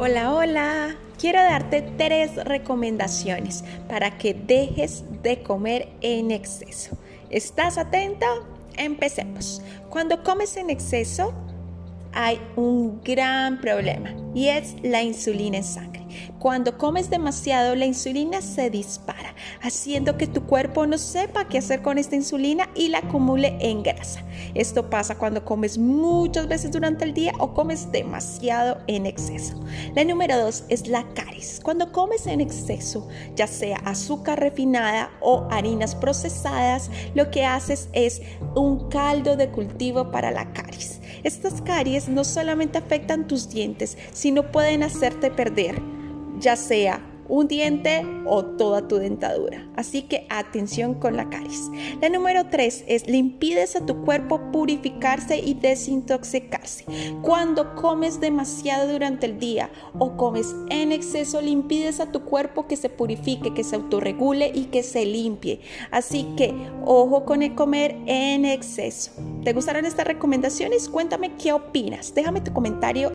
Hola, hola. Quiero darte tres recomendaciones para que dejes de comer en exceso. ¿Estás atento? Empecemos. Cuando comes en exceso, hay un gran problema y es la insulina en sangre. Cuando comes demasiado, la insulina se dispara, haciendo que tu cuerpo no sepa qué hacer con esta insulina y la acumule en grasa. Esto pasa cuando comes muchas veces durante el día o comes demasiado en exceso. La número dos es la caries. Cuando comes en exceso, ya sea azúcar refinada o harinas procesadas, lo que haces es un caldo de cultivo para la caries. Estas caries no solamente afectan tus dientes, sino pueden hacerte perder ya sea un diente o toda tu dentadura. Así que atención con la caries. La número 3 es le impides a tu cuerpo purificarse y desintoxicarse. Cuando comes demasiado durante el día o comes en exceso, le impides a tu cuerpo que se purifique, que se autorregule y que se limpie. Así que ojo con el comer en exceso. ¿Te gustaron estas recomendaciones? Cuéntame qué opinas. Déjame tu comentario